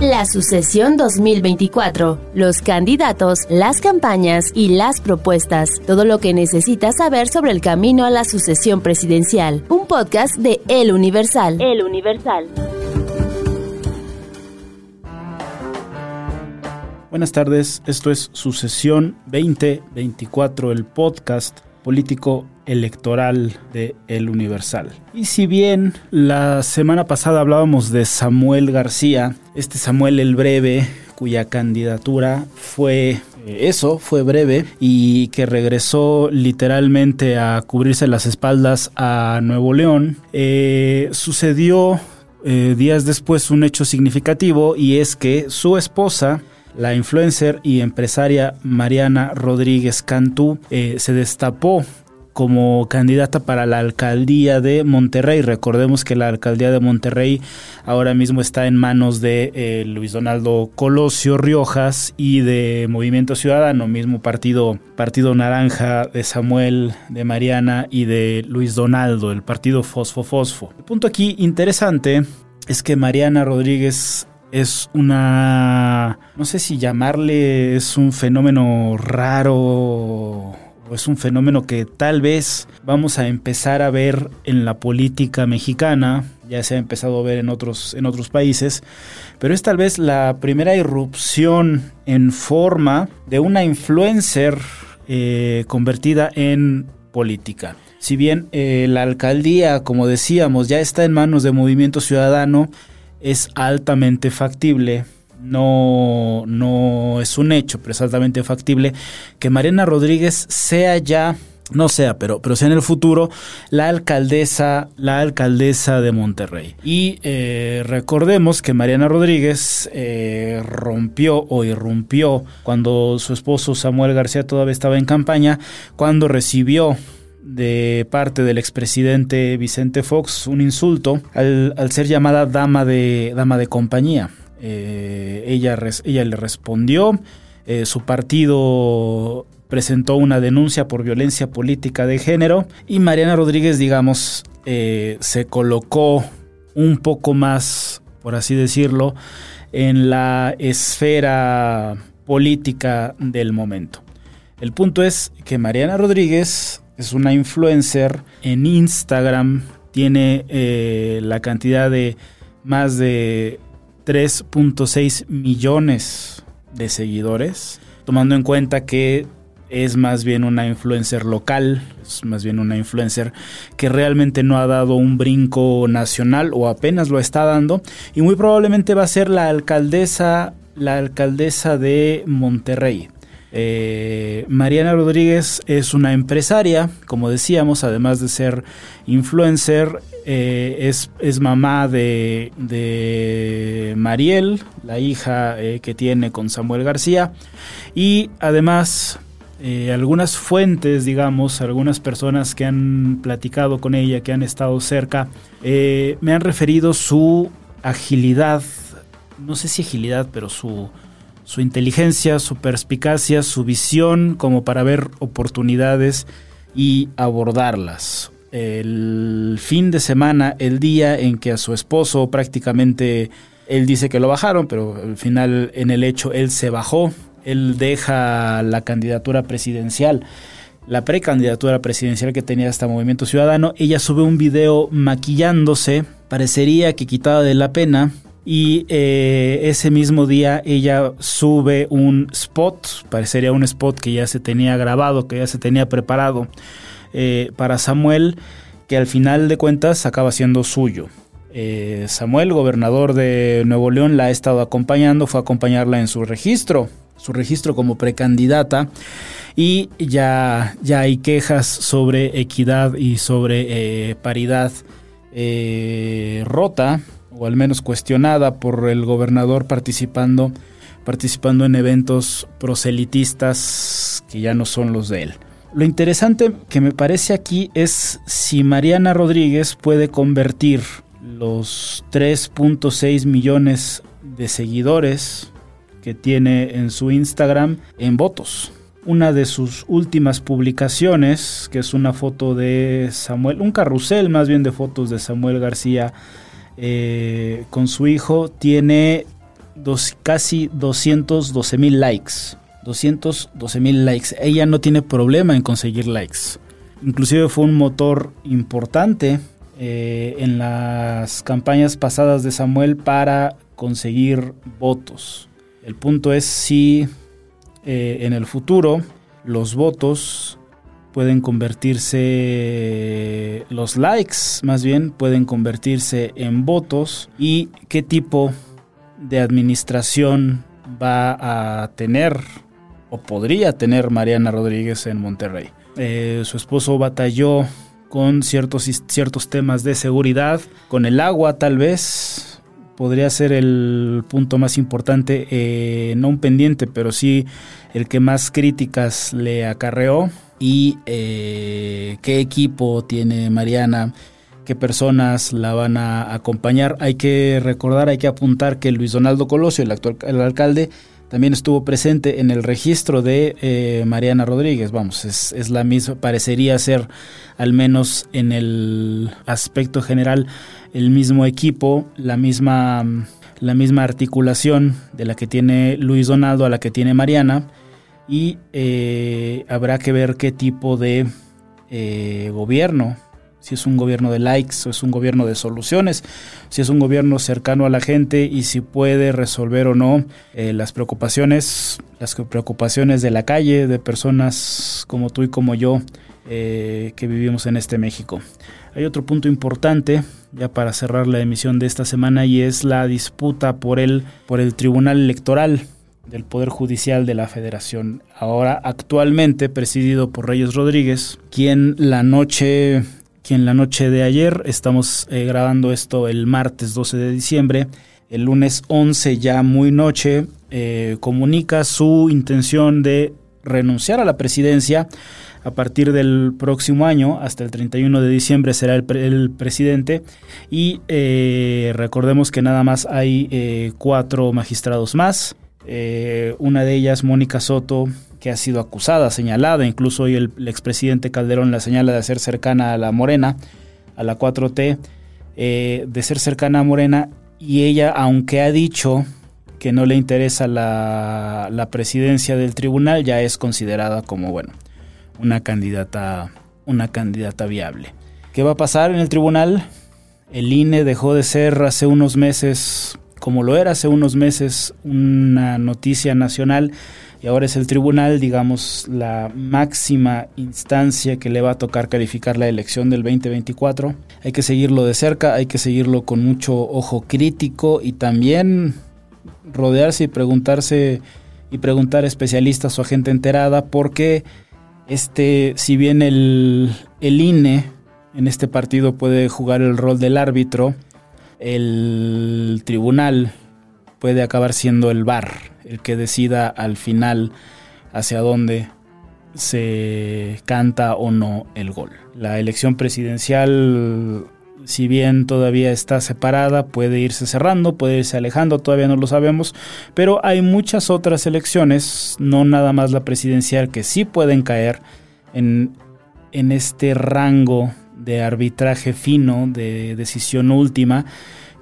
La sucesión 2024, los candidatos, las campañas y las propuestas, todo lo que necesitas saber sobre el camino a la sucesión presidencial. Un podcast de El Universal. El Universal. Buenas tardes, esto es Sucesión 2024, el podcast político electoral de El Universal. Y si bien la semana pasada hablábamos de Samuel García, este Samuel el Breve, cuya candidatura fue eh, eso, fue breve y que regresó literalmente a cubrirse las espaldas a Nuevo León, eh, sucedió eh, días después un hecho significativo y es que su esposa, la influencer y empresaria Mariana Rodríguez Cantú se destapó como candidata para la alcaldía de Monterrey. Recordemos que la alcaldía de Monterrey ahora mismo está en manos de eh, Luis Donaldo Colosio Riojas y de Movimiento Ciudadano, mismo partido, partido naranja de Samuel, de Mariana y de Luis Donaldo, el partido Fosfo Fosfo. El punto aquí interesante es que Mariana Rodríguez es una, no sé si llamarle, es un fenómeno raro es un fenómeno que tal vez vamos a empezar a ver en la política mexicana, ya se ha empezado a ver en otros, en otros países, pero es tal vez la primera irrupción en forma de una influencer eh, convertida en política. Si bien eh, la alcaldía, como decíamos, ya está en manos de Movimiento Ciudadano, es altamente factible no, no es un hecho, pero es altamente factible que Mariana Rodríguez sea ya no sea, pero, pero sea en el futuro la alcaldesa, la alcaldesa de Monterrey. Y eh, recordemos que Mariana Rodríguez eh, rompió o irrumpió cuando su esposo Samuel García todavía estaba en campaña, cuando recibió de parte del expresidente Vicente Fox un insulto al, al ser llamada dama de, dama de compañía. Eh, ella, ella le respondió, eh, su partido presentó una denuncia por violencia política de género y Mariana Rodríguez, digamos, eh, se colocó un poco más, por así decirlo, en la esfera política del momento. El punto es que Mariana Rodríguez es una influencer en Instagram, tiene la cantidad de más de 3.6 millones de seguidores, tomando en cuenta que es más bien una influencer local, es más bien una influencer que realmente no ha dado un brinco nacional o apenas lo está dando y muy probablemente va a ser la alcaldesa, la alcaldesa de Monterrey. Eh, Mariana Rodríguez es una empresaria, como decíamos, además de ser influencer, eh, es, es, mamá de, Mariel, la hija eh, que tiene con Samuel García, y además algunas fuentes, digamos, algunas personas que han platicado con ella, que han estado cerca, me han referido su agilidad, no sé si agilidad, pero su su inteligencia, su perspicacia, su visión como para ver oportunidades y abordarlas. El fin de semana, el día en que a su esposo prácticamente él dice que lo bajaron, pero al final en el hecho él se bajó, él deja la candidatura presidencial la precandidatura presidencial que tenía hasta Movimiento Ciudadano, ella sube un video maquillándose, parecería que quitada de la pena, y eh, ese mismo día ella sube un spot, parecería un spot que ya se tenía grabado, que ya se tenía preparado eh, para Samuel, que al final de cuentas acaba siendo suyo. Eh, Samuel, gobernador de Nuevo León, la ha estado acompañando, fue a acompañarla en su registro, su registro como precandidata y ya, ya hay quejas sobre equidad y sobre paridad rota o al menos cuestionada por el gobernador participando, participando en eventos proselitistas que ya no son los de él. Lo interesante que me parece aquí es si Mariana Rodríguez puede convertir los 3.6 millones de seguidores que tiene en su Instagram en votos. Una de sus últimas publicaciones, que es una foto de Samuel, un carrusel más bien de fotos de Samuel García eh, con su hijo tiene dos, casi 212 mil likes. 212 mil likes. Ella no tiene problema en conseguir likes. Inclusive fue un motor importante eh, en las campañas pasadas de Samuel para conseguir votos. El punto es si eh, en el futuro los votos pueden convertirse, los likes más bien, pueden convertirse en votos y qué tipo de administración va a tener o podría tener Mariana Rodríguez en Monterrey. Eh, su esposo batalló con ciertos, ciertos temas de seguridad, con el agua tal vez, podría ser el punto más importante, eh, no un pendiente, pero sí el que más críticas le acarreó. Y eh, qué equipo tiene Mariana, qué personas la van a acompañar. Hay que recordar, hay que apuntar que Luis Donaldo Colosio, el actual el alcalde, también estuvo presente en el registro de eh, Mariana Rodríguez. Vamos, es, es, la misma, parecería ser al menos en el aspecto general el mismo equipo, la misma, la misma articulación de la que tiene Luis Donaldo a la que tiene Mariana. Y eh, habrá que ver qué tipo de eh, gobierno si es un gobierno de likes o es un gobierno de soluciones, si es un gobierno cercano a la gente y si puede resolver o no eh, las preocupaciones, las preocupaciones de la calle, de personas como tú y como yo que vivimos en este México. Hay otro punto importante ya para cerrar la emisión de esta semana y es la disputa por el, por el Tribunal Electoral del Poder Judicial de la Federación, ahora actualmente presidido por Reyes Rodríguez, quien la noche que en la noche de ayer, estamos eh, grabando esto el martes 12 de diciembre, el lunes 11 ya muy noche, eh, comunica su intención de renunciar a la presidencia a partir del próximo año, hasta el 31 de diciembre será el, presidente y eh, recordemos que nada más hay cuatro magistrados más, una de ellas Mónica Soto que ha sido acusada, señalada, incluso hoy el, expresidente Calderón la señala de ser cercana a la Morena, a la 4T, eh, de ser cercana a Morena, y ella, aunque ha dicho que no le interesa la, la, presidencia del tribunal, ya es considerada como, bueno, una candidata, una candidata viable. ¿Qué va a pasar en el tribunal? El INE dejó de ser hace unos meses, como lo era hace unos meses, una noticia nacional y ahora es el tribunal, digamos, la máxima instancia que le va a tocar calificar la elección del 2024. Hay que seguirlo de cerca, hay que seguirlo con mucho ojo crítico y también rodearse y preguntarse y preguntar a especialistas o a gente enterada porque este, si bien el, el INE en este partido puede jugar el rol del árbitro, el tribunal puede acabar siendo el VAR, el que decida al final hacia dónde se canta o no el gol. La elección presidencial, si bien todavía está separada, puede irse cerrando, puede irse alejando, todavía no lo sabemos, pero hay muchas otras elecciones, no nada más la presidencial, que sí pueden caer en, en este rango de arbitraje fino, de decisión última,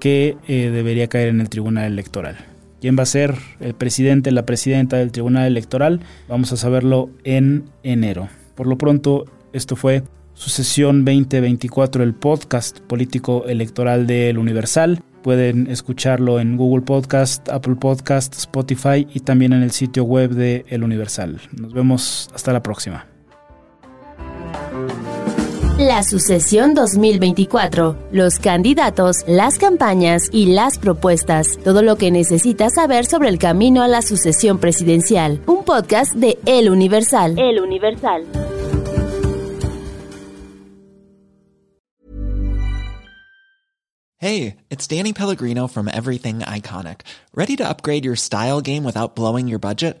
que eh, debería caer en el Tribunal Electoral. ¿Quién va a ser el presidente, la presidenta del Tribunal Electoral? Vamos a saberlo en enero. Por lo pronto, esto fue su sesión 2024, el podcast político electoral del Universal. Pueden escucharlo en Google Podcast, Apple Podcast, Spotify y también en el sitio web de El Universal. Nos vemos hasta la próxima. La sucesión 2024, los candidatos, las campañas y las propuestas, todo lo que necesitas saber sobre el camino a la sucesión presidencial. Un podcast de El Universal. El Universal. Hey, it's Danny Pellegrino from Everything Iconic. Ready to upgrade your style game without blowing your budget?